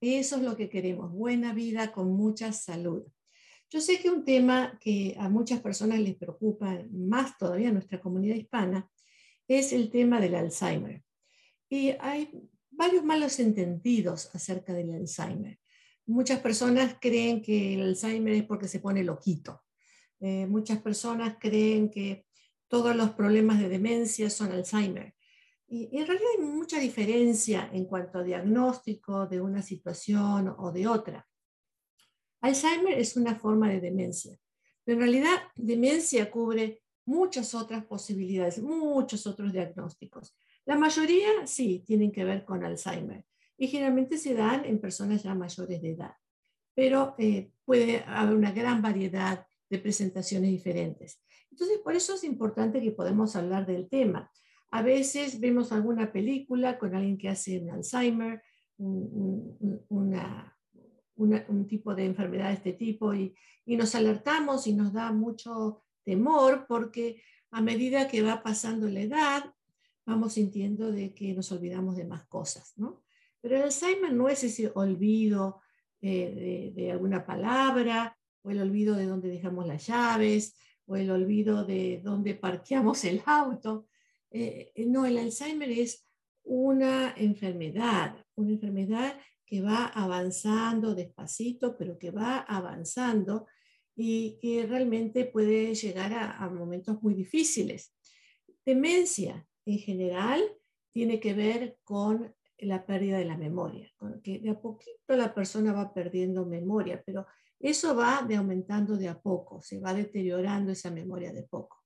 Eso es lo que queremos, buena vida con mucha salud. Yo sé que un tema que a muchas personas les preocupa, más todavía en nuestra comunidad hispana, es el tema del Alzheimer. Y hay varios malos entendidos acerca del Alzheimer. Muchas personas creen que el Alzheimer es porque se pone loquito. Eh, muchas personas creen que todos los problemas de demencia son Alzheimer. Y, en realidad hay mucha diferencia en cuanto a diagnóstico de una situación o de otra. Alzheimer es una forma de demencia, pero en realidad demencia cubre muchas otras posibilidades, muchos otros diagnósticos. La mayoría sí tienen que ver con Alzheimer y generalmente se dan en personas ya mayores de edad, pero eh, puede haber una gran variedad de presentaciones diferentes. Entonces, por eso es importante que podamos hablar del tema. A veces vemos alguna película con alguien que hace un Alzheimer, una, un tipo de enfermedad de este tipo y, nos alertamos y nos da mucho temor porque a medida que va pasando la edad, vamos sintiendo de que nos olvidamos de más cosas, ¿no? Pero el Alzheimer no es ese olvido eh, de, alguna palabra, o el olvido de dónde dejamos las llaves, o el olvido de dónde parqueamos el auto. Eh, no, el Alzheimer es una enfermedad, una enfermedad que va avanzando despacito, pero que va avanzando y que realmente puede llegar a, momentos muy difíciles. Demencia en general tiene que ver con la pérdida de la memoria, con que de a poquito la persona va perdiendo memoria, pero eso va de aumentando de a poco, se va deteriorando esa memoria de poco.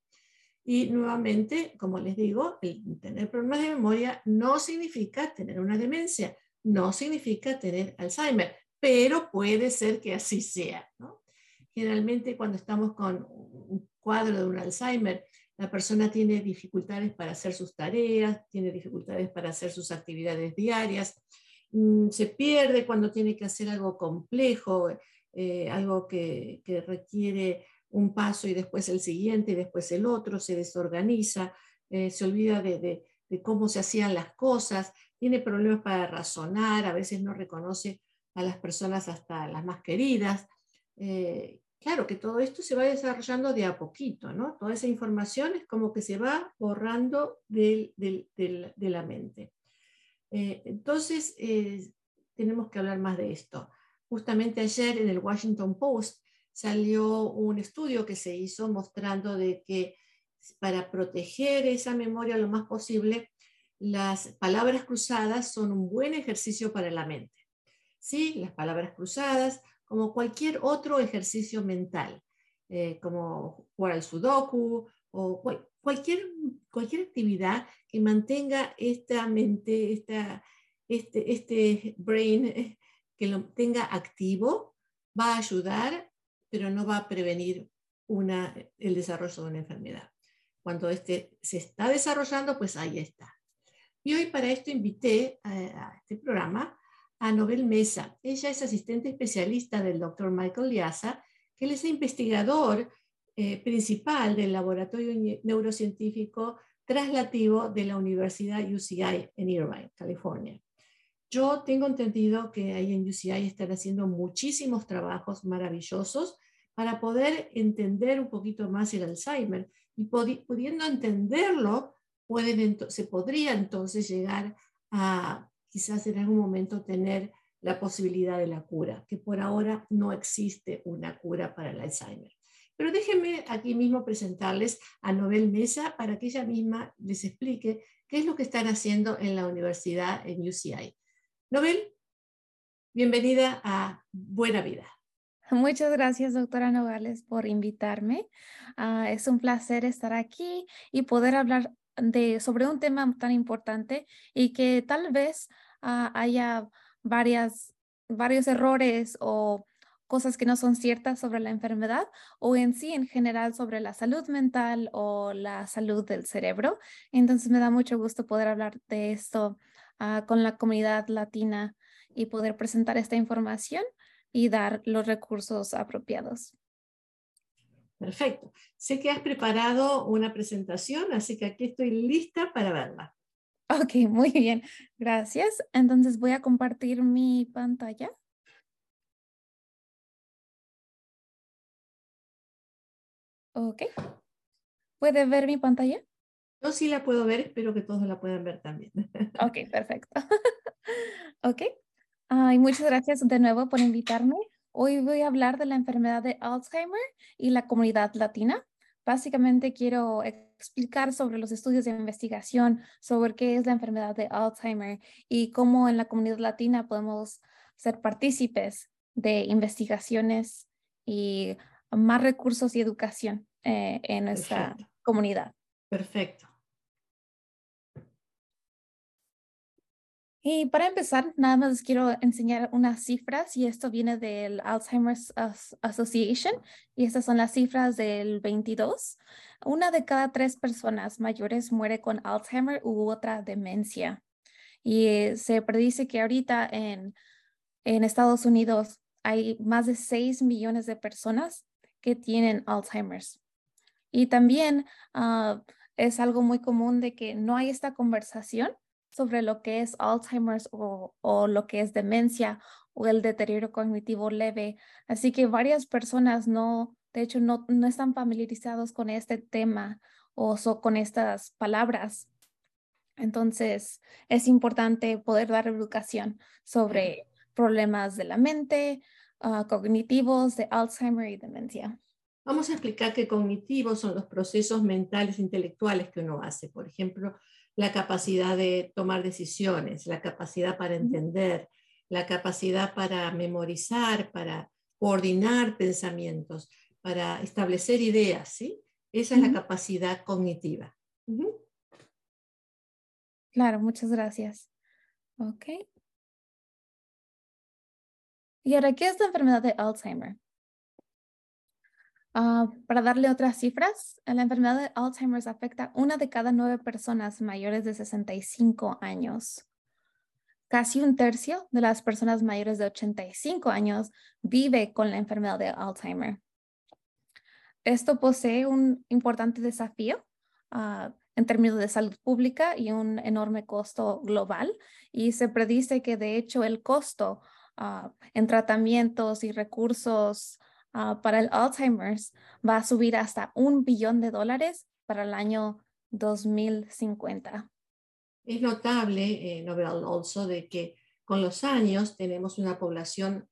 Y nuevamente, como les digo, tener problemas de memoria no significa tener una demencia, no significa tener Alzheimer, pero puede ser que así sea. Generalmente cuando estamos con un cuadro de un Alzheimer, la persona tiene dificultades para hacer sus tareas, tiene dificultades para hacer sus actividades diarias, mm, se pierde cuando tiene que hacer algo complejo, eh, algo que, requiere un paso y después el siguiente y después el otro, se desorganiza, eh, se olvida de, cómo se hacían las cosas, tiene problemas para razonar, a veces no reconoce a las personas hasta las más queridas. Eh, claro que todo esto se va desarrollando de a poquito, ¿no? Toda esa información es como que se va borrando de la mente. Eh, entonces, tenemos que hablar más de esto. Justamente ayer en el Washington Post salió un estudio que se hizo mostrando de que para proteger esa memoria lo más posible, las palabras cruzadas son un buen ejercicio para la mente. Sí, las palabras cruzadas, como cualquier otro ejercicio mental, eh, como jugar al sudoku o cualquier, cualquier actividad que mantenga esta mente, esta, este, este brain, eh, que lo tenga activo, va a ayudar, pero no va a prevenir el desarrollo de una enfermedad. Cuando este se está desarrollando, pues ahí está. Y hoy para esto invité a, este programa a Nobel Mesa. Ella es asistente especialista del doctor Michael Liasa, que él es investigador eh, principal del Laboratorio Neurocientífico Traslativo de la Universidad UCI en Irvine, California. Yo tengo entendido que ahí en UCI están haciendo muchísimos trabajos maravillosos para poder entender un poquito más el Alzheimer y pudiendo entenderlo, se podría entonces llegar a quizás en algún momento tener la posibilidad de la cura, que por ahora no existe una cura para el Alzheimer. Pero déjenme aquí mismo presentarles a Nobel Mesa para que ella misma les explique qué es lo que están haciendo en la universidad en UCI. Nobel, bienvenida a Buena Vida. Muchas gracias, doctora Nogales, por invitarme. Ah, es un placer estar aquí y poder hablar de, sobre un tema tan importante y que tal vez ah, haya varias, varios errores o cosas que no son ciertas sobre la enfermedad o en sí en general sobre la salud mental o la salud del cerebro. Entonces me da mucho gusto poder hablar de esto ah, con la comunidad latina y poder presentar esta información y dar los recursos apropiados. Perfecto. Sé que has preparado una presentación, así que aquí estoy lista para verla. Ok, muy bien. Gracias. Entonces voy a compartir mi pantalla. Ok. ¿Puede ver mi pantalla? Yo sí la puedo ver, espero que todos la puedan ver también. Ok, perfecto. ok. y muchas gracias de nuevo por invitarme. Hoy voy a hablar de la enfermedad de Alzheimer y la comunidad latina. Básicamente quiero explicar sobre los estudios de investigación sobre qué es la enfermedad de Alzheimer y cómo en la comunidad latina podemos ser partícipes de investigaciones y más recursos y educación eh, en nuestra comunidad. Perfecto. Y para empezar, nada más les quiero enseñar unas cifras y esto viene del Alzheimer's Association y estas son las cifras del 22. Una de cada tres personas mayores muere con Alzheimer u otra demencia. Y eh, se predice que ahorita en, en Estados Unidos hay más de 6 millones de personas que tienen Alzheimer's. Y también ah, es algo muy común de que no hay esta conversación sobre lo que es Alzheimer's o, o, lo que es demencia o el deterioro cognitivo leve. Así que varias personas no, de hecho, no, no están familiarizados con este tema o con estas palabras. Entonces, es importante poder dar educación sobre problemas de la mente, ah, cognitivos, de Alzheimer y demencia. Vamos a explicar qué cognitivos son los procesos mentales intelectuales que uno hace. Por ejemplo, la capacidad de tomar decisiones, la capacidad para entender, la capacidad para memorizar, para coordinar pensamientos, para establecer ideas, ¿sí? Esa es la capacidad cognitiva. Claro, muchas gracias. Ok. ¿Y ahora qué es la enfermedad de Alzheimer? Ah, para darle otras cifras, la enfermedad de Alzheimer afecta a una de cada nueve personas mayores de 65 años. Casi un tercio de las personas mayores de 85 años vive con la enfermedad de Alzheimer. Esto posee un importante desafío ah, en términos de salud pública y un enorme costo global. Y se predice que de hecho el costo ah, en tratamientos y recursos Ah, para el Alzheimer's va a subir hasta un billón de dólares para el año 2050. Es notable, eh, Nobel also, de que con los años tenemos una población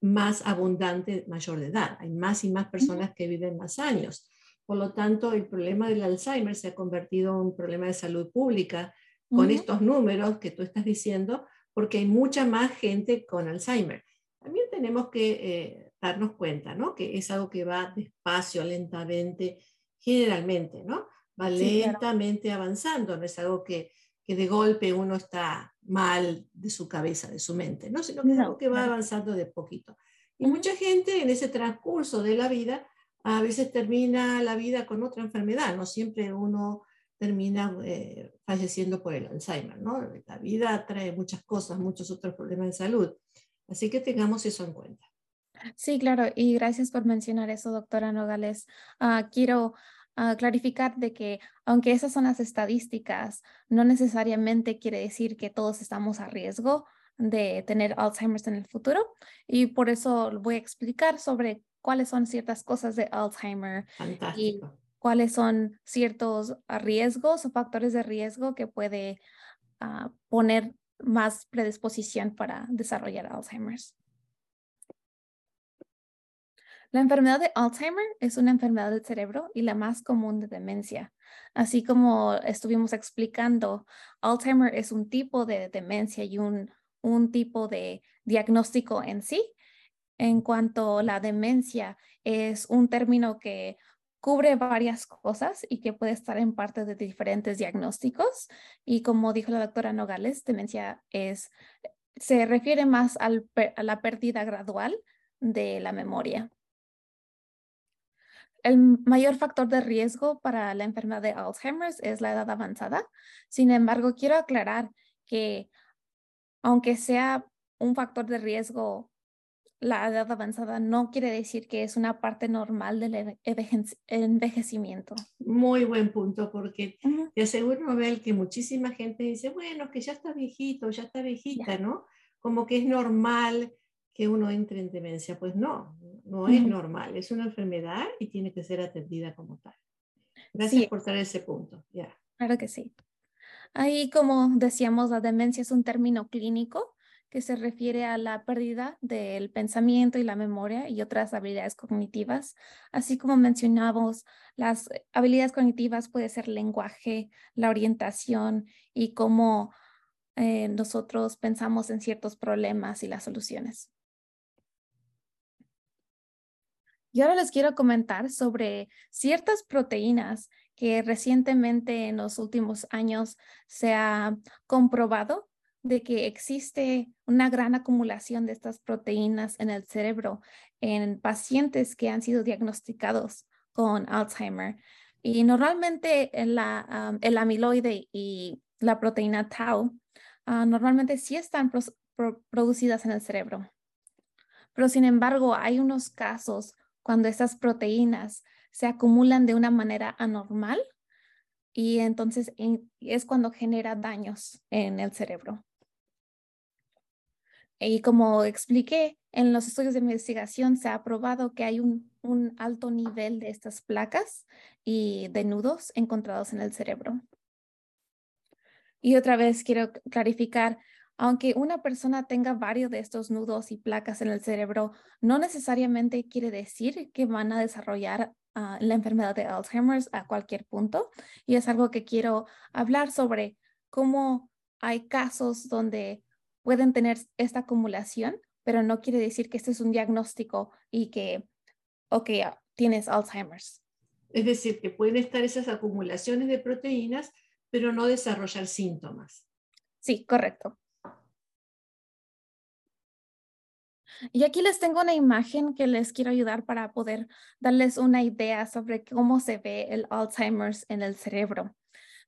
más abundante, mayor de edad. Hay más y más personas que viven más años. Por lo tanto, el problema del Alzheimer se ha convertido en un problema de salud pública con estos números que tú estás diciendo, porque hay mucha más gente con Alzheimer. También tenemos que eh, darnos cuenta, ¿no? Que es algo que va despacio, lentamente, generalmente, ¿no? Va lentamente avanzando, no es algo que, que, de golpe uno está mal de su cabeza, de su mente, ¿no? Sino que es algo que va avanzando de poquito. Y mucha gente en ese transcurso de la vida a veces termina la vida con otra enfermedad, no siempre uno termina eh, falleciendo por el Alzheimer, ¿no? La vida trae muchas cosas, muchos otros problemas de salud. Así que tengamos eso en cuenta. Sí, claro, y gracias por mencionar eso, doctora Nogales. Ah, quiero ah, clarificar de que aunque esas son las estadísticas, no necesariamente quiere decir que todos estamos a riesgo de tener Alzheimer en el futuro y por eso voy a explicar sobre cuáles son ciertas cosas de Alzheimer y cuáles son ciertos riesgos o factores de riesgo que puede ah, poner más predisposición para desarrollar Alzheimer's. La enfermedad de Alzheimer es una enfermedad del cerebro y la más común de demencia. Así como estuvimos explicando, Alzheimer es un tipo de demencia y un, un tipo de diagnóstico en sí. En cuanto a la demencia, es un término que cubre varias cosas y que puede estar en parte de diferentes diagnósticos. Y como dijo la doctora Nogales, demencia es, se refiere más al, a la pérdida gradual de la memoria. El mayor factor de riesgo para la enfermedad de Alzheimer es la edad avanzada. Sin embargo, quiero aclarar que aunque sea un factor de riesgo la edad avanzada no quiere decir que es una parte normal del envejecimiento. Muy buen punto, porque te aseguro, Nobel, que muchísima gente dice, bueno, que ya está viejito, ya está viejita, ¿no? Como que es normal que uno entre en demencia. Pues no, no es normal, es una enfermedad y tiene que ser atendida como tal. Gracias por traer ese punto. Ya. Claro que sí. Ahí, como decíamos, la demencia es un término clínico que se refiere a la pérdida del pensamiento y la memoria y otras habilidades cognitivas. Así como mencionamos, las habilidades cognitivas puede ser lenguaje, la orientación y cómo eh, nosotros pensamos en ciertos problemas y las soluciones. Y ahora les quiero comentar sobre ciertas proteínas que recientemente en los últimos años se ha comprobado de que existe una gran acumulación de estas proteínas en el cerebro en pacientes que han sido diagnosticados con Alzheimer. Y normalmente el amiloide y la proteína tau ah, normalmente sí están producidas en el cerebro. Pero sin embargo, hay unos casos cuando estas proteínas se acumulan de una manera anormal y entonces es cuando genera daños en el cerebro. Y como expliqué, en los estudios de investigación se ha probado que hay un, alto nivel de estas placas y de nudos encontrados en el cerebro. Y otra vez quiero clarificar, aunque una persona tenga varios de estos nudos y placas en el cerebro, no necesariamente quiere decir que van a desarrollar ah, la enfermedad de Alzheimer a cualquier punto. Y es algo que quiero hablar sobre cómo hay casos donde pueden tener esta acumulación, pero no quiere decir que este es un diagnóstico y que, ok, tienes Alzheimer's. Es decir, que pueden estar esas acumulaciones de proteínas, pero no desarrollar síntomas. Sí, correcto. Y aquí les tengo una imagen que les quiero ayudar para poder darles una idea sobre cómo se ve el Alzheimer's en el cerebro.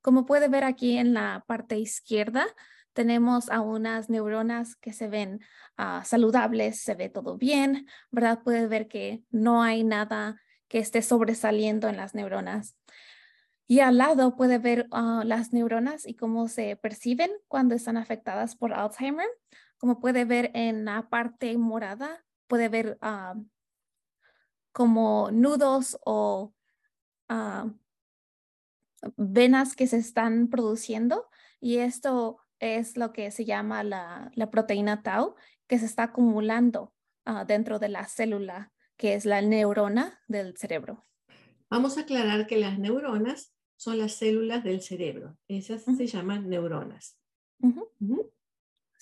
Como puede ver aquí en la parte izquierda, tenemos a unas neuronas que se ven ah, saludables, se ve todo bien, ¿verdad? Puede ver que no hay nada que esté sobresaliendo en las neuronas. Y al lado puede ver ah, las neuronas y cómo se perciben cuando están afectadas por Alzheimer. Como puede ver en la parte morada, puede ver ah, como nudos o venas que se están produciendo y esto es lo que se llama la, proteína tau, que se está acumulando ah, dentro de la célula, que es la neurona del cerebro. Vamos a aclarar que las neuronas son las células del cerebro. Esas se llaman neuronas.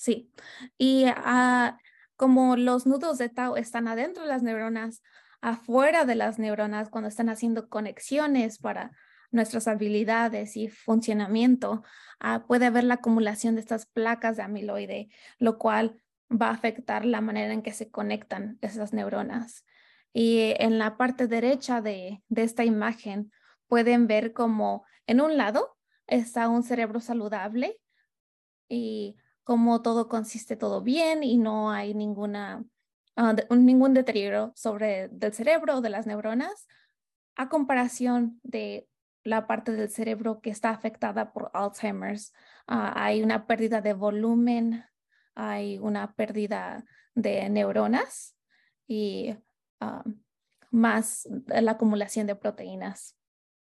Sí. Y ah, como los nudos de tau están adentro de las neuronas, afuera de las neuronas, cuando están haciendo conexiones para nuestras habilidades y funcionamiento, ah, puede haber la acumulación de estas placas de amiloide, lo cual va a afectar la manera en que se conectan esas neuronas. Y en la parte derecha de, de esta imagen pueden ver como en un lado está un cerebro saludable y como todo consiste todo bien y no hay ninguna, ah, ningún deterioro sobre del cerebro o de las neuronas, a comparación de la parte del cerebro que está afectada por Alzheimer's. Ah, hay una pérdida de volumen, hay una pérdida de neuronas y ah, más la acumulación de proteínas.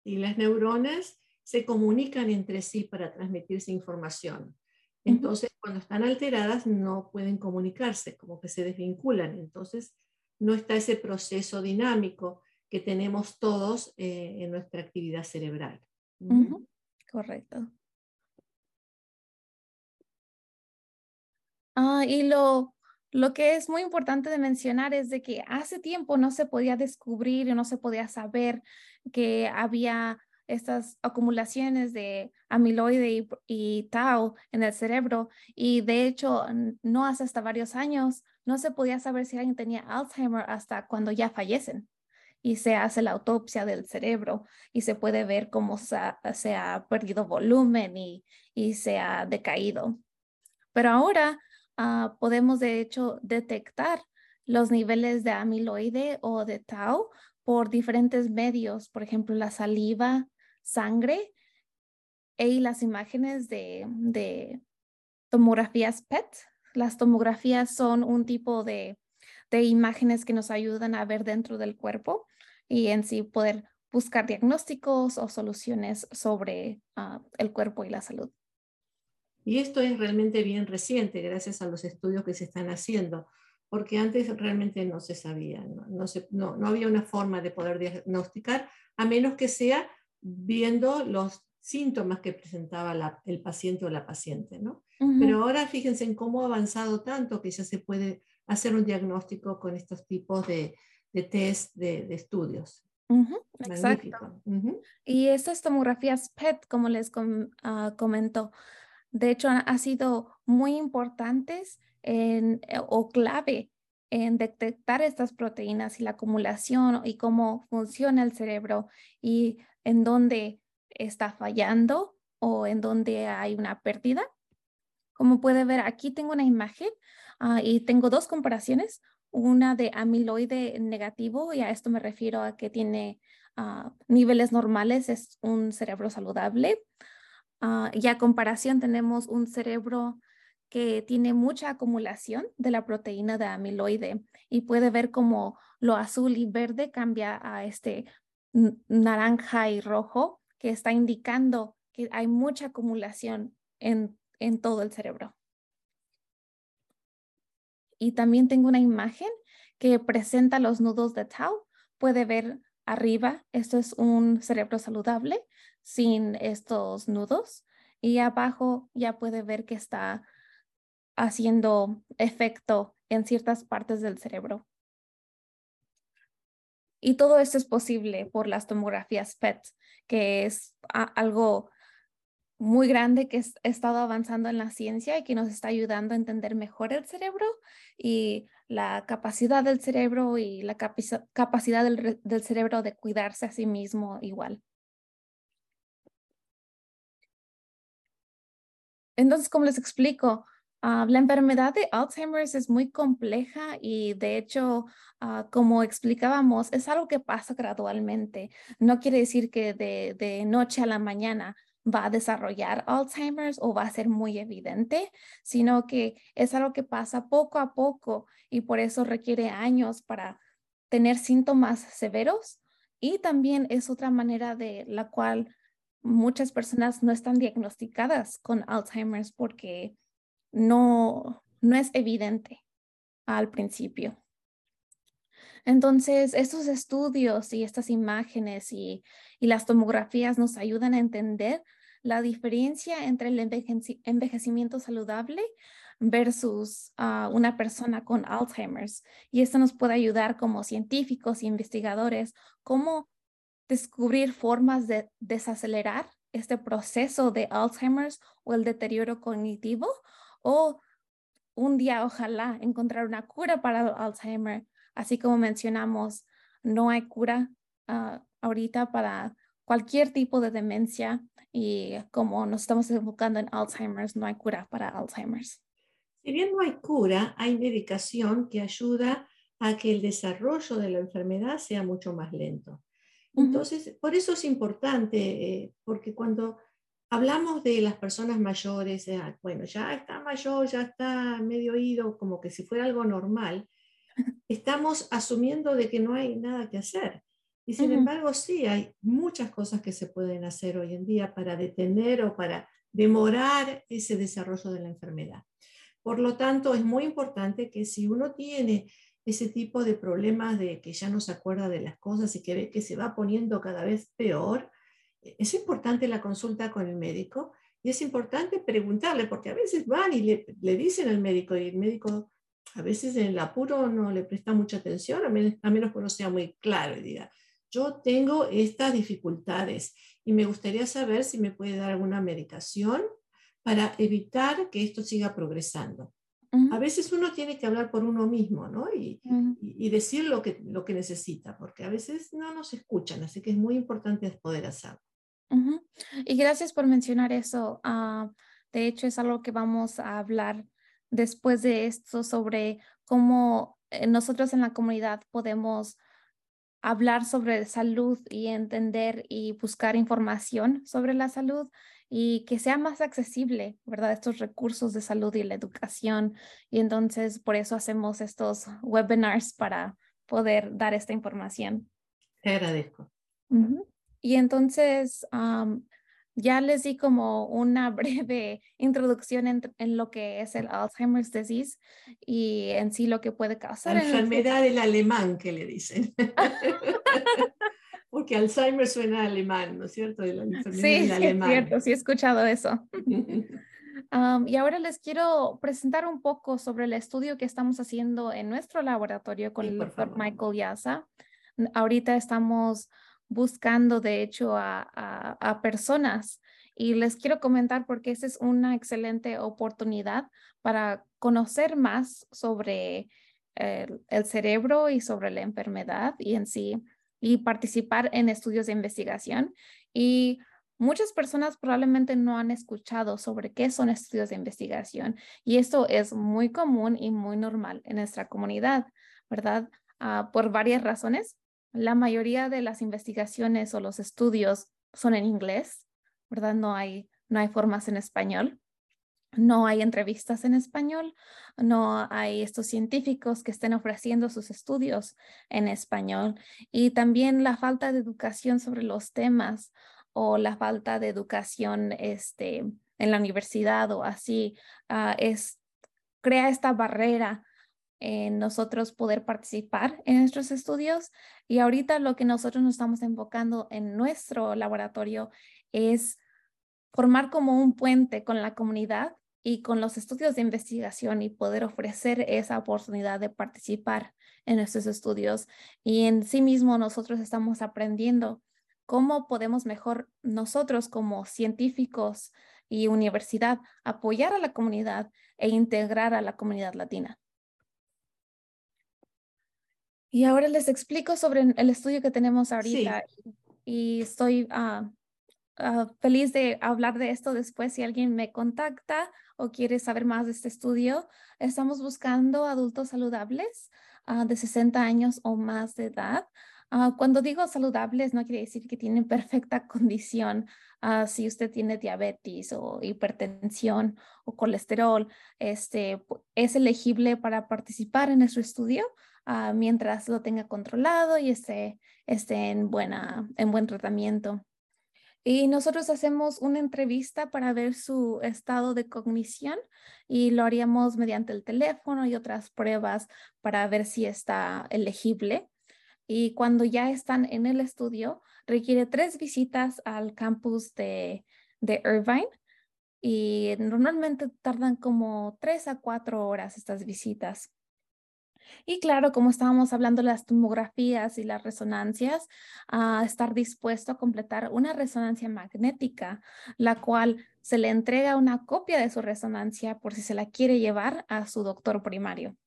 Y las neuronas se comunican entre sí para transmitirse información. Entonces, cuando están alteradas, no pueden comunicarse, como que se desvinculan. Entonces, no está ese proceso dinámico que tenemos todos eh, en nuestra actividad cerebral. Correcto. Ah, y lo, lo que es muy importante de mencionar es de que hace tiempo no se podía descubrir y no se podía saber que había estas acumulaciones de amiloide y, y, tau en el cerebro y de hecho no hace hasta varios años no se podía saber si alguien tenía Alzheimer hasta cuando ya fallecen y se hace la autopsia del cerebro y se puede ver cómo se ha, perdido volumen y, se ha decaído. Pero ahora ah, podemos de hecho detectar los niveles de amiloide o de tau por diferentes medios, por ejemplo, la saliva, sangre y las imágenes de, de tomografías PET. Las tomografías son un tipo de, de imágenes que nos ayudan a ver dentro del cuerpo y en sí poder buscar diagnósticos o soluciones sobre ah, el cuerpo y la salud. Y esto es realmente bien reciente gracias a los estudios que se están haciendo, porque antes realmente no se sabía, no, no, no, había una forma de poder diagnosticar, a menos que sea viendo los síntomas que presentaba el paciente o la paciente. ¿no? Pero ahora fíjense en cómo ha avanzado tanto que ya se puede hacer un diagnóstico con estos tipos de, de test de, estudios. exacto. Y estas tomografías PET, como les uh, comento, de hecho han, sido muy importantes en, eh, o clave en detectar estas proteínas y la acumulación y cómo funciona el cerebro y en dónde está fallando o en dónde hay una pérdida. Como puede ver, aquí tengo una imagen ah, y tengo dos comparaciones, una de amiloide negativo y a esto me refiero a que tiene ah, niveles normales, es un cerebro saludable. Ah, y a comparación tenemos un cerebro que tiene mucha acumulación de la proteína de amiloide y puede ver cómo lo azul y verde cambia a este naranja y rojo que está indicando que hay mucha acumulación en, en todo el cerebro. Y también tengo una imagen que presenta los nudos de tau. Puede ver arriba, esto es un cerebro saludable sin estos nudos. Y abajo ya puede ver que está haciendo efecto en ciertas partes del cerebro. Y todo esto es posible por las tomografías PET, que es algo muy grande que ha estado avanzando en la ciencia y que nos está ayudando a entender mejor el cerebro y la capacidad del cerebro y la capacidad del, cerebro de cuidarse a sí mismo igual. Entonces, como les explico, Ah, la enfermedad de Alzheimer es muy compleja y de hecho, ah, como explicábamos, es algo que pasa gradualmente. No quiere decir que de, de noche a la mañana va a desarrollar Alzheimer's o va a ser muy evidente, sino que es algo que pasa poco a poco y por eso requiere años para tener síntomas severos y también es otra manera de la cual muchas personas no están diagnosticadas con Alzheimer's porque no, no es evidente al principio. Entonces, estos estudios y estas imágenes y, las tomografías nos ayudan a entender la diferencia entre el envejecimiento saludable versus ah, una persona con Alzheimer's. Y esto nos puede ayudar como científicos y investigadores cómo descubrir formas de desacelerar este proceso de Alzheimer's o el deterioro cognitivo o un día ojalá encontrar una cura para el Alzheimer. Así como mencionamos, no hay cura ah, ahorita para cualquier tipo de demencia y como nos estamos enfocando en Alzheimer's, no hay cura para Alzheimer's. Si bien no hay cura, hay medicación que ayuda a que el desarrollo de la enfermedad sea mucho más lento. Entonces, por eso es importante, eh, porque cuando hablamos de las personas mayores, bueno, ya está mayor, ya está medio oído, como que si fuera algo normal, estamos asumiendo de que no hay nada que hacer. Y sin embargo, sí, hay muchas cosas que se pueden hacer hoy en día para detener o para demorar ese desarrollo de la enfermedad. Por lo tanto, es muy importante que si uno tiene ese tipo de problemas de que ya no se acuerda de las cosas y que ve que se va poniendo cada vez peor, es importante la consulta con el médico y es importante preguntarle, porque a veces van y le, le dicen al médico y el médico a veces en el apuro no le presta mucha atención, a menos, a menos que no sea muy claro y diga, yo tengo estas dificultades y me gustaría saber si me puede dar alguna medicación para evitar que esto siga progresando. A veces uno tiene que hablar por uno mismo ¿no? y, y, decir lo que, lo que necesita, porque a veces no nos escuchan, así que es muy importante poder hacerlo. Y gracias por mencionar eso. Ah, de hecho, es algo que vamos a hablar después de esto sobre cómo eh, nosotros en la comunidad podemos hablar sobre salud y entender y buscar información sobre la salud y que sea más accesible, ¿verdad? Estos recursos de salud y la educación. Y entonces por eso hacemos estos webinars para poder dar esta información. Te agradezco. Y entonces, ya les di como una breve introducción en, lo que es el Alzheimer's disease y en sí lo que puede causar. La enfermedad del alemán que le dicen. Porque Alzheimer suena alemán, ¿no es cierto? De la enfermedad sí, es cierto, sí he escuchado eso. y ahora les quiero presentar un poco sobre el estudio que estamos haciendo en nuestro laboratorio con el doctor Michael Yasa. Ahorita estamos buscando, de hecho, a, personas. Y les quiero comentar porque esa es una excelente oportunidad para conocer más sobre el, el, cerebro y sobre la enfermedad y en sí, y participar en estudios de investigación. Y muchas personas probablemente no han escuchado sobre qué son estudios de investigación. Y esto es muy común y muy normal en nuestra comunidad, ¿verdad? Ah, por varias razones. La mayoría de las investigaciones o los estudios son en inglés, ¿verdad? No hay, no hay formas en español. No hay entrevistas en español, no hay estos científicos que estén ofreciendo sus estudios en español y también la falta de educación sobre los temas o la falta de educación este, en la universidad o así ah, es, crea esta barrera en nosotros poder participar en nuestros estudios. Y ahorita lo que nosotros nos estamos enfocando en nuestro laboratorio es formar como un puente con la comunidad y con los estudios de investigación y poder ofrecer esa oportunidad de participar en estos estudios. Y en sí mismo nosotros estamos aprendiendo cómo podemos mejor nosotros como científicos y universidad apoyar a la comunidad e integrar a la comunidad latina. Y ahora les explico sobre el estudio que tenemos ahorita y estoy ah, ah, feliz de hablar de esto después si alguien me contacta o quiere saber más de este estudio. Estamos buscando adultos saludables uh, de 60 años o más de edad. cuando digo saludables, no quiere decir que tienen perfecta condición. si usted tiene diabetes o hipertensión o colesterol, este, es elegible para participar en nuestro estudio. Ah, mientras lo tenga controlado y esté, esté en, buena, en buen tratamiento. Y nosotros hacemos una entrevista para ver su estado de cognición y lo haríamos mediante el teléfono y otras pruebas para ver si está elegible. Y cuando ya están en el estudio, requiere tres visitas al campus de, de Irvine y normalmente tardan como tres a cuatro horas estas visitas. Y claro, como estábamos hablando de las tomografías y las resonancias, a estar dispuesto a completar una resonancia magnética, la cual se le entrega una copia de su resonancia por si se la quiere llevar a su doctor primario.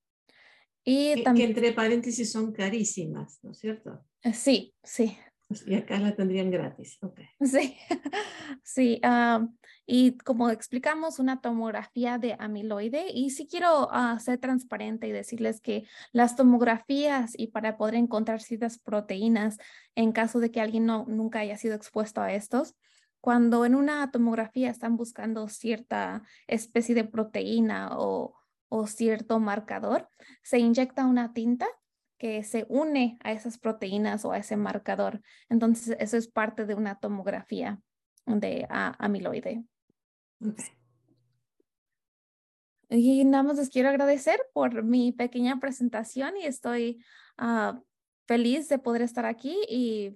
Y también, que entre paréntesis son carísimas, ¿no es cierto? Eh, sí, sí. Y acá la tendrían gratis. Sí, sí. Ah, y como explicamos, una tomografía de amiloide. Y sí quiero uh, ser transparente y decirles que las tomografías y para poder encontrar ciertas proteínas en caso de que alguien no, nunca haya sido expuesto a estos, cuando en una tomografía están buscando cierta especie de proteína o, o cierto marcador, se inyecta una tinta que se une a esas proteínas o a ese marcador. Entonces, eso es parte de una tomografía de amiloide. Y nada más les quiero agradecer por mi pequeña presentación y estoy ah, feliz de poder estar aquí y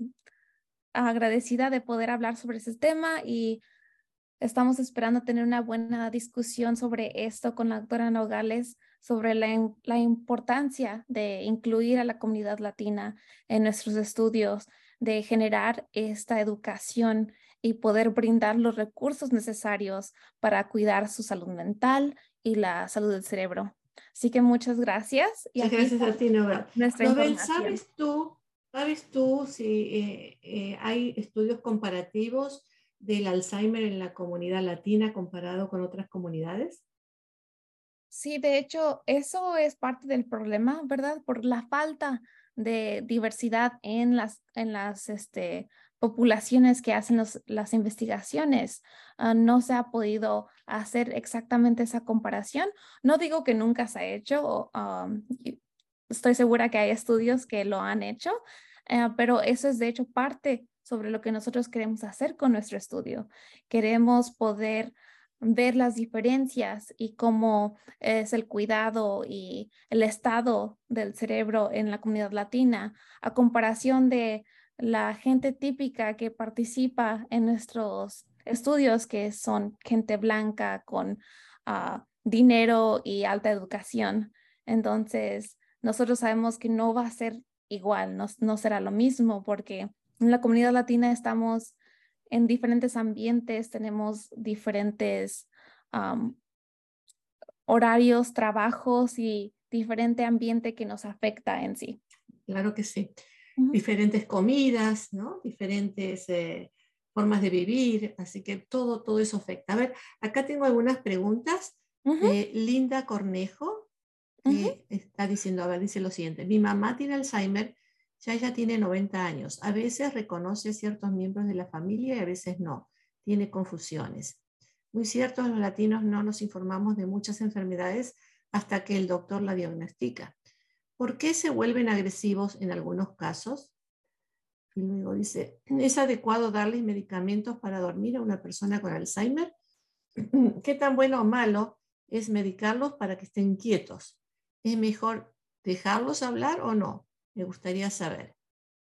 agradecida de poder hablar sobre ese tema y estamos esperando tener una buena discusión sobre esto con la doctora Nogales sobre la, la importancia de incluir a la comunidad latina en nuestros estudios, de generar esta educación y poder brindar los recursos necesarios para cuidar su salud mental y la salud del cerebro. Así que muchas gracias. Y gracias a ti, Nobel. Nobel, ¿sabes tú, ¿sabes tú si eh, eh, hay estudios comparativos del Alzheimer en la comunidad latina comparado con otras comunidades? Sí, de hecho, eso es parte del problema, ¿verdad? Por la falta de diversidad en las, en las este, poblaciones que hacen las investigaciones. Ah, no se ha podido hacer exactamente esa comparación. No digo que nunca se ha hecho, estoy segura que hay estudios que lo han hecho, eh, pero eso es de hecho parte sobre lo que nosotros queremos hacer con nuestro estudio. Queremos poder ver las diferencias y cómo es el cuidado y el estado del cerebro en la comunidad latina a comparación de la gente típica que participa en nuestros estudios, que son gente blanca con ah, dinero y alta educación. Entonces, nosotros sabemos que no va a ser igual, no, no será lo mismo, porque en la comunidad latina estamos en diferentes ambientes, tenemos diferentes horarios, trabajos y diferente ambiente que nos afecta en sí. Claro que sí. Diferentes comidas, ¿no? Diferentes eh, formas de vivir, así que todo, todo eso afecta. A ver, acá tengo algunas preguntas. Linda Cornejo está diciendo, a ver, dice lo siguiente, mi mamá tiene Alzheimer ya ella tiene 90 años. A veces reconoce ciertos miembros de la familia y a veces no. Tiene confusiones. Muy cierto, los latinos no nos informamos de muchas enfermedades hasta que el doctor la diagnostica. ¿Por qué se vuelven agresivos en algunos casos? Y luego dice, ¿es adecuado darles medicamentos para dormir a una persona con Alzheimer? ¿Qué tan bueno o malo es medicarlos para que estén quietos? ¿Es mejor dejarlos hablar o no? Me gustaría saber.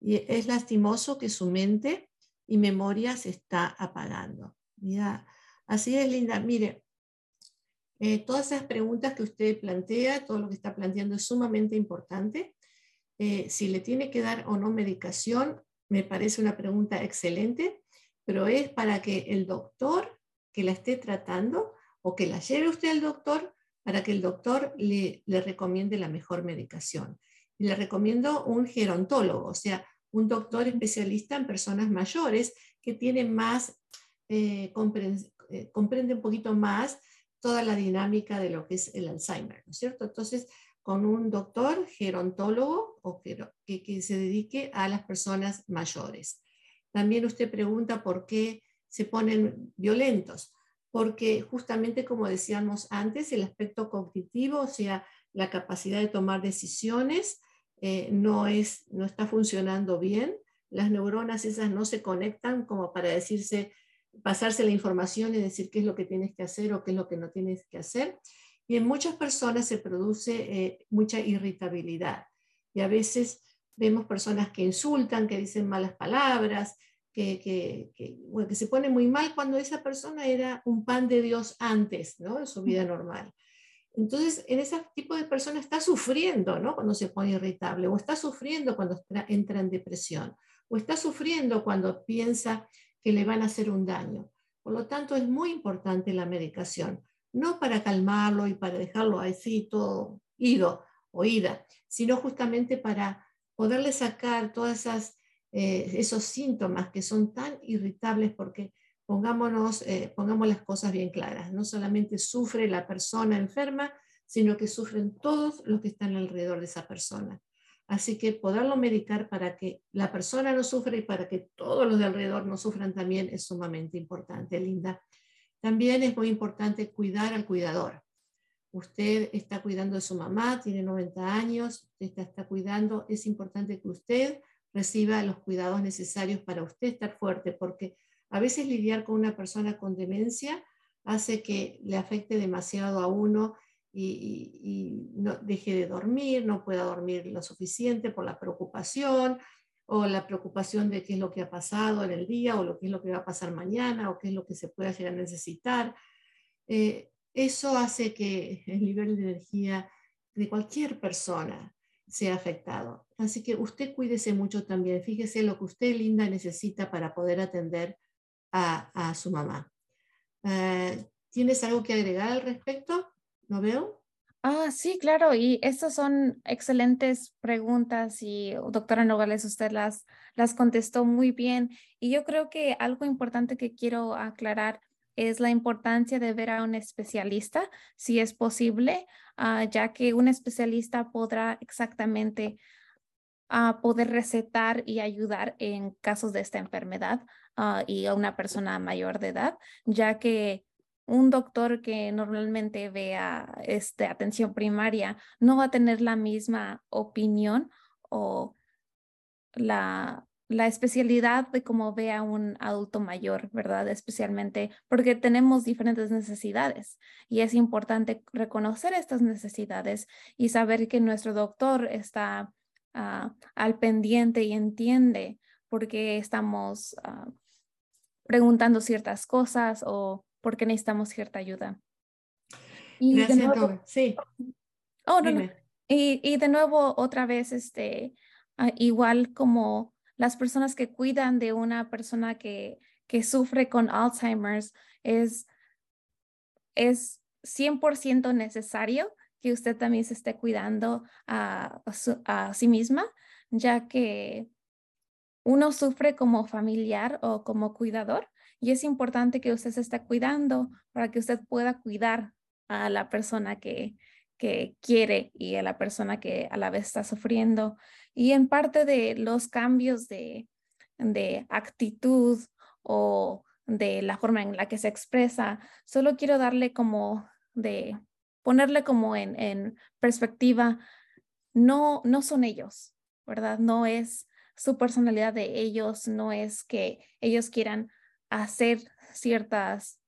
Y es lastimoso que su mente y memoria se está apagando. Mira, así es, Linda. Mire, eh, todas esas preguntas que usted plantea, todo lo que está planteando es sumamente importante. Eh, si le tiene que dar o no medicación, me parece una pregunta excelente, pero es para que el doctor que la esté tratando o que la lleve usted al doctor para que el doctor le, le recomiende la mejor medicación le recomiendo un gerontólogo, o sea, un doctor especialista en personas mayores que tiene más, eh, eh, comprende, un poquito más toda la dinámica de lo que es el Alzheimer, ¿no es cierto? Entonces, con un doctor gerontólogo o que, que se dedique a las personas mayores. También usted pregunta por qué se ponen violentos, porque justamente como decíamos antes, el aspecto cognitivo, o sea, la capacidad de tomar decisiones eh, no, es, no está funcionando bien. Las neuronas esas no se conectan como para decirse, pasarse la información y decir qué es lo que tienes que hacer o qué es lo que no tienes que hacer. Y en muchas personas se produce eh, mucha irritabilidad. Y a veces vemos personas que insultan, que dicen malas palabras, que, que, que, se pone muy mal cuando esa persona era un pan de Dios antes, ¿no? En su vida normal. Entonces, en ese tipo de persona está sufriendo, ¿no? Cuando se pone irritable, o está sufriendo cuando entra en depresión, o está sufriendo cuando piensa que le van a hacer un daño. Por lo tanto, es muy importante la medicación, no para calmarlo y para dejarlo así todo ido o ida, sino justamente para poderle sacar todos eh, esos síntomas que son tan irritables porque pongámonos, eh, pongamos las cosas bien claras. No solamente sufre la persona enferma, sino que sufren todos los que están alrededor de esa persona. Así que poderlo medicar para que la persona no sufra y para que todos los de alrededor no sufran también es sumamente importante, Linda. También es muy importante cuidar al cuidador. Usted está cuidando de su mamá, tiene 90 años, usted está cuidando. Es importante que usted reciba los cuidados necesarios para usted estar fuerte, porque a veces lidiar con una persona con demencia hace que le afecte demasiado a uno y, no deje de dormir, no pueda dormir lo suficiente por la preocupación o la preocupación de qué es lo que ha pasado en el día o lo que es lo que va a pasar mañana o qué es lo que se pueda llegar a necesitar. Eh, eso hace que el nivel de energía de cualquier persona sea afectado. Así que usted cuídese mucho también. Fíjese lo que usted, Linda, necesita para poder atender a, su mamá. Eh, ¿Tienes algo que agregar al respecto? ¿No veo? Ah, sí, claro, y estas son excelentes preguntas y doctora Nogales, usted las, las contestó muy bien. Y yo creo que algo importante que quiero aclarar es la importancia de ver a un especialista, si es posible, ah, ya que un especialista podrá exactamente ah, poder recetar y ayudar en casos de esta enfermedad ah, y a una persona mayor de edad, ya que un doctor que normalmente vea este, atención primaria no va a tener la misma opinión o la, la especialidad de cómo ve a un adulto mayor, ¿verdad? Especialmente porque tenemos diferentes necesidades y es importante reconocer estas necesidades y saber que nuestro doctor está ah, al pendiente y entiende por qué estamos ah, preguntando ciertas cosas o por qué necesitamos cierta ayuda. Y Gracias, de nuevo, Sí. Oh, no, no. Y, y, de nuevo, otra vez, este, ah, igual como las personas que cuidan de una persona que, que sufre con Alzheimer's, es, es 100% necesario que usted también se esté cuidando a, a, sí misma, ya que uno sufre como familiar o como cuidador y es importante que usted se esté cuidando para que usted pueda cuidar a la persona que, que quiere y a la persona que a la vez está sufriendo. Y en parte de los cambios de, de actitud o de la forma en la que se expresa, solo quiero darle como de ponerle como en, en perspectiva, no, no son ellos, ¿verdad? No es su personalidad de ellos, no es que ellos quieran hacer ciertas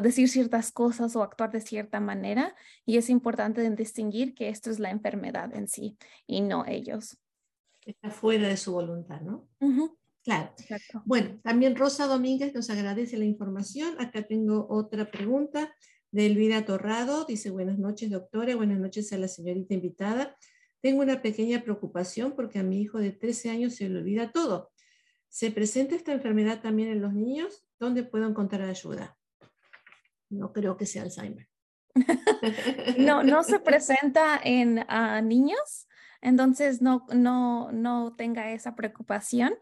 decir ciertas cosas o actuar de cierta manera y es importante distinguir que esto es la enfermedad en sí y no ellos. Está fuera de su voluntad, ¿no? Claro. Bueno, también Rosa Domínguez nos agradece la información. Acá tengo otra pregunta de Elvira Torrado. Dice, buenas noches, doctora. Buenas noches a la señorita invitada. Tengo una pequeña preocupación porque a mi hijo de 13 años se le olvida todo. ¿Se presenta esta enfermedad también en los niños? ¿Dónde puedo encontrar ayuda? no creo que sea Alzheimer. no, no se presenta en ah, niños, entonces no, no, no tenga esa preocupación.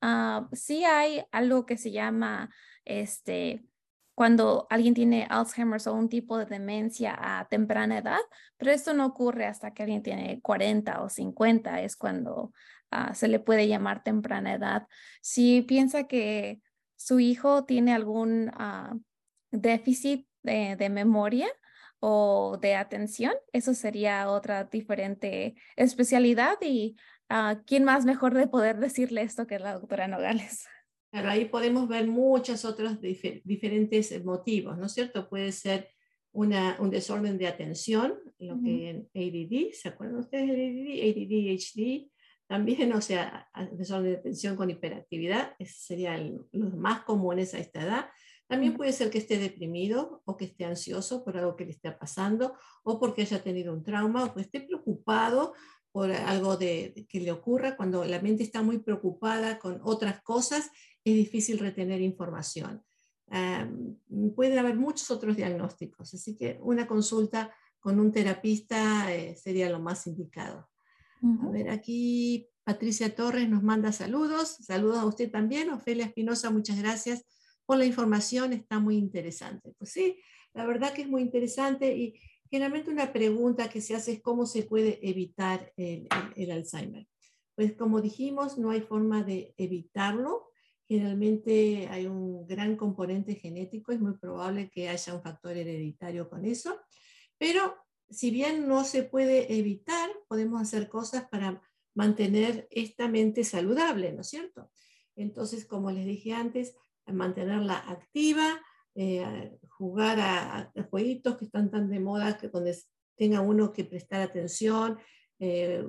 Uh, sí hay algo que se llama, este, cuando alguien tiene Alzheimer o un tipo de demencia a temprana edad, pero esto no ocurre hasta que alguien tiene 40 o 50, es cuando ah, se le puede llamar temprana edad. Si piensa que su hijo tiene algún déficit de, memoria o de atención, eso sería otra diferente especialidad y uh, quién más mejor de poder decirle esto que la doctora Nogales. Claro, ahí podemos ver muchos otros diferentes motivos, ¿no es cierto? Puede ser una, un desorden de atención, lo que en ADD, ¿se acuerdan ustedes de ADD? ADD, HD, también, o sea, desorden de atención con hiperactividad, serían los más comunes a esta edad. También puede ser que esté deprimido o que esté ansioso por algo que le esté pasando o porque haya tenido un trauma o que esté preocupado por algo de, que le ocurra. Cuando la mente está muy preocupada con otras cosas, es difícil retener información. puede haber muchos otros diagnósticos, así que una consulta con un terapista eh, sería lo más indicado. A ver, aquí Patricia Torres nos manda saludos. Saludos a usted también. Ofelia Espinosa, muchas gracias la información, está muy interesante. Pues sí, la verdad que es muy interesante y generalmente una pregunta que se hace es cómo se puede evitar el, Alzheimer. Pues como dijimos, no hay forma de evitarlo. Generalmente hay un gran componente genético, es muy probable que haya un factor hereditario con eso, pero si bien no se puede evitar, podemos hacer cosas para mantener esta mente saludable, ¿no es cierto? Entonces, como les dije antes, mantenerla activa, eh, jugar a, jueguitos que están tan de moda que donde tenga uno que prestar atención, eh,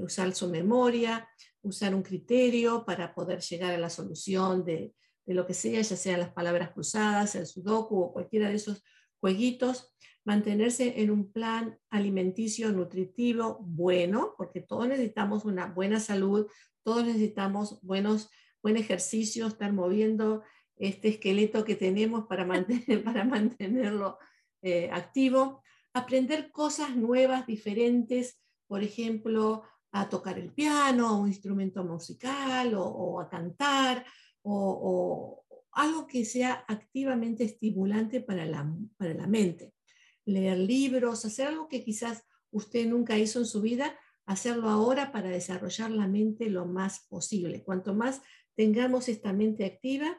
usar su memoria, usar un criterio para poder llegar a la solución de, de, lo que sea, ya sean las palabras cruzadas, el sudoku o cualquiera de esos jueguitos, mantenerse en un plan alimenticio nutritivo bueno, porque todos necesitamos una buena salud, todos necesitamos buenos, buen ejercicio, estar moviendo este esqueleto que tenemos para, mantener, para mantenerlo eh, activo, aprender cosas nuevas, diferentes, por ejemplo, a tocar el piano, un instrumento musical, o, a cantar, o, algo que sea activamente estimulante para la, para la mente. Leer libros, hacer algo que quizás usted nunca hizo en su vida, hacerlo ahora para desarrollar la mente lo más posible. Cuanto más tengamos esta mente activa,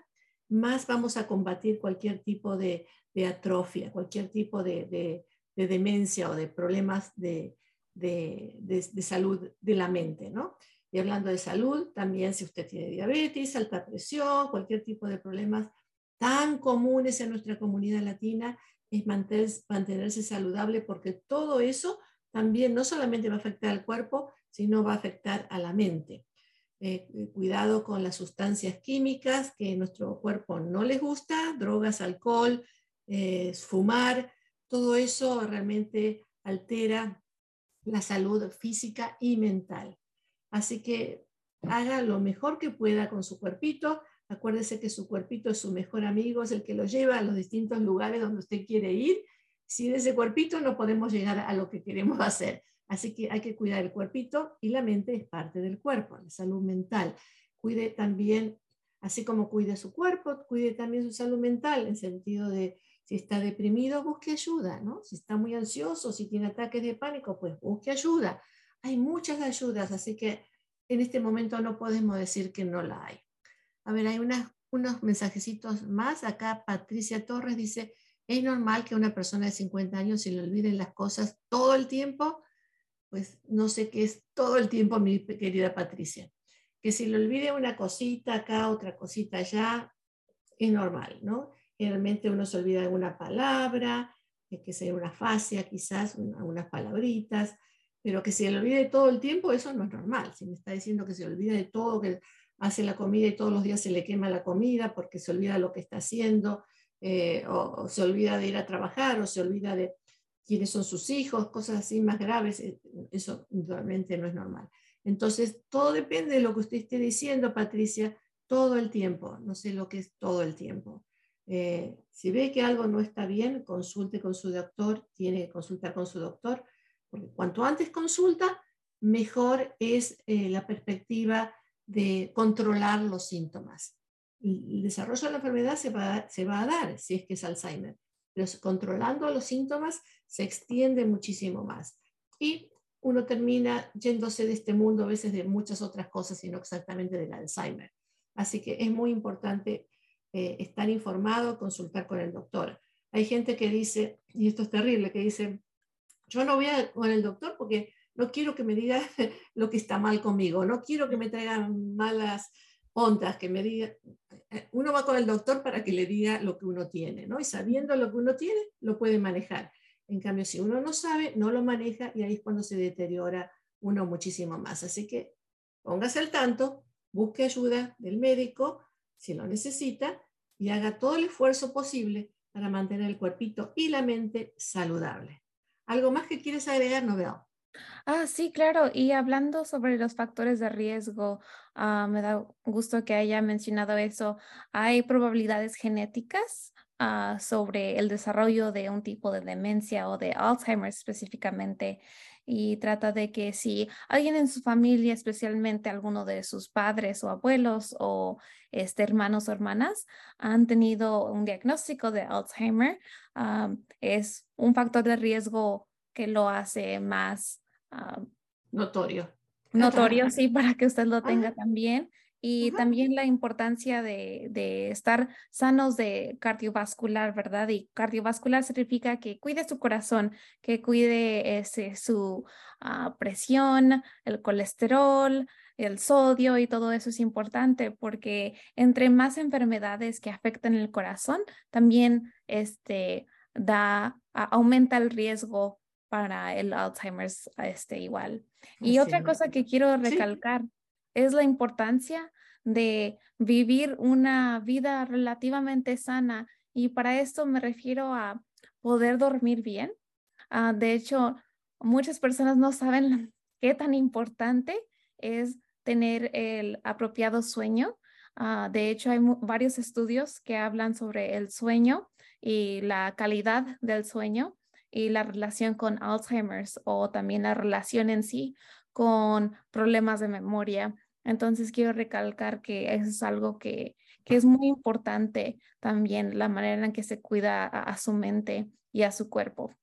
más vamos a combatir cualquier tipo de, atrofia, cualquier tipo de, demencia o de problemas de, salud de la mente, ¿no? Y hablando de salud, también si usted tiene diabetes, alta presión, cualquier tipo de problemas tan comunes en nuestra comunidad latina, es mantenerse saludable porque todo eso también no solamente va a afectar al cuerpo, sino va a afectar a la mente. Eh, eh, cuidado con las sustancias químicas que nuestro cuerpo no les gusta, drogas, alcohol, eh, fumar, todo eso realmente altera la salud física y mental. Así que haga lo mejor que pueda con su cuerpito. Acuérdese que su cuerpito es su mejor amigo, es el que lo lleva a los distintos lugares donde usted quiere ir. Sin ese cuerpito no podemos llegar a lo que queremos hacer. Así que hay que cuidar el cuerpito y la mente es parte del cuerpo, la salud mental. Cuide también, así como cuide su cuerpo, cuide también su salud mental, en sentido de si está deprimido, busque ayuda, ¿no? Si está muy ansioso, si tiene ataques de pánico, pues busque ayuda. Hay muchas ayudas, así que en este momento no podemos decir que no la hay. A ver, hay unos mensajecitos más. Acá Patricia Torres dice, ¿es normal que una persona de 50 años se le olviden las cosas todo el tiempo? Pues no sé qué es todo el tiempo, mi querida Patricia. Que si le olvide una cosita acá, otra cosita allá, es normal, ¿no? Generalmente uno se olvida de una palabra, que sea una fascia quizás, algunas palabritas, pero que se le olvide todo el tiempo, eso no es normal. Si me está diciendo que se olvida de todo, que hace la comida y todos los días se le quema la comida porque se olvida lo que está haciendo, eh, o, se olvida de ir a trabajar, o se olvida de, quiénes son sus hijos, cosas así más graves, eh, eso realmente no es normal. Entonces, todo depende de lo que usted esté diciendo, Patricia, todo el tiempo. No sé lo que es todo el tiempo. Eh, si ve que algo no está bien, consulte con su doctor, tiene que consultar con su doctor, porque cuanto antes consulta, mejor es eh, la perspectiva de controlar los síntomas. El desarrollo de la enfermedad se va, se va a dar si es que es Alzheimer, pero controlando los síntomas se extiende muchísimo más. Y uno termina yéndose de este mundo a veces de muchas otras cosas y no exactamente del Alzheimer. Así que es muy importante eh, estar informado, consultar con el doctor. Hay gente que dice, y esto es terrible, que dice, yo no voy a, con el doctor porque no quiero que me diga lo que está mal conmigo, no quiero que me traigan malas ondas, que me diga, eh, uno va con el doctor para que le diga lo que uno tiene, ¿no? Y sabiendo lo que uno tiene, lo puede manejar. En cambio, si uno no sabe, no lo maneja y ahí es cuando se deteriora uno muchísimo más. Así que póngase al tanto, busque ayuda del médico si lo necesita y haga todo el esfuerzo posible para mantener el cuerpito y la mente saludable. ¿Algo más que quieres agregar, no veo? Ah, sí, claro. Y hablando sobre los factores de riesgo, ah, me da gusto que haya mencionado eso. ¿Hay probabilidades genéticas Ah, sobre el desarrollo de un tipo de demencia o de Alzheimer específicamente y trata de que si alguien en su familia, especialmente alguno de sus padres o abuelos o este, hermanos o hermanas, han tenido un diagnóstico de Alzheimer, ah, es un factor de riesgo que lo hace más ah, notorio. Notorio, sí, para que usted lo tenga también y también la importancia de, estar sanos de cardiovascular, ¿verdad? Y cardiovascular significa que cuide su corazón, que cuide ese, su ah, presión, el colesterol, el sodio y todo eso es importante porque entre más enfermedades que afectan el corazón, también este, da, aumenta el riesgo para el Alzheimer's este, igual. Y otra cosa que quiero recalcar es la importancia de vivir una vida relativamente sana y para esto me refiero a poder dormir bien. Ah, de hecho, muchas personas no saben qué tan importante es tener el apropiado sueño. Ah, de hecho, hay varios estudios que hablan sobre el sueño y la calidad del sueño y la relación con Alzheimer's o también la relación en sí con problemas de memoria entonces quiero recalcar que eso es algo que, que es muy importante también la manera en que se cuida a, su mente y a su cuerpo.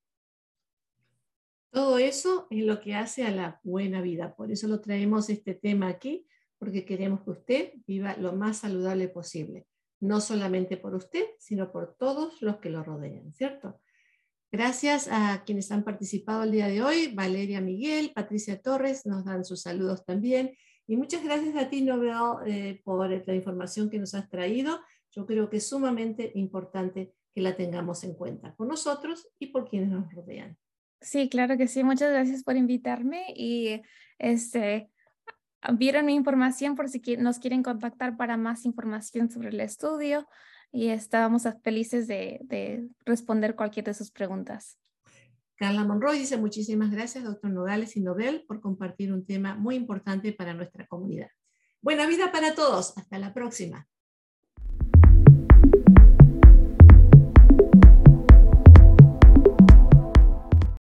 Todo eso es lo que hace a la buena vida. Por eso lo traemos este tema aquí, porque queremos que usted viva lo más saludable posible. No solamente por usted, sino por todos los que lo rodean, ¿cierto? Gracias a quienes han participado el día de hoy, Valeria Miguel, Patricia Torres, nos dan sus saludos también. Y muchas gracias a ti, Nobel, eh, por la información que nos has traído. Yo creo que es sumamente importante que la tengamos en cuenta por nosotros y por quienes nos rodean. Sí, claro que sí. Muchas gracias por invitarme y este, vieron mi información por si nos quieren contactar para más información sobre el estudio y estábamos felices de, responder cualquier de sus preguntas. Carla Monroy dice muchísimas gracias, doctor Nogales y Nobel, por compartir un tema muy importante para nuestra comunidad. Buena vida para todos. Hasta la próxima.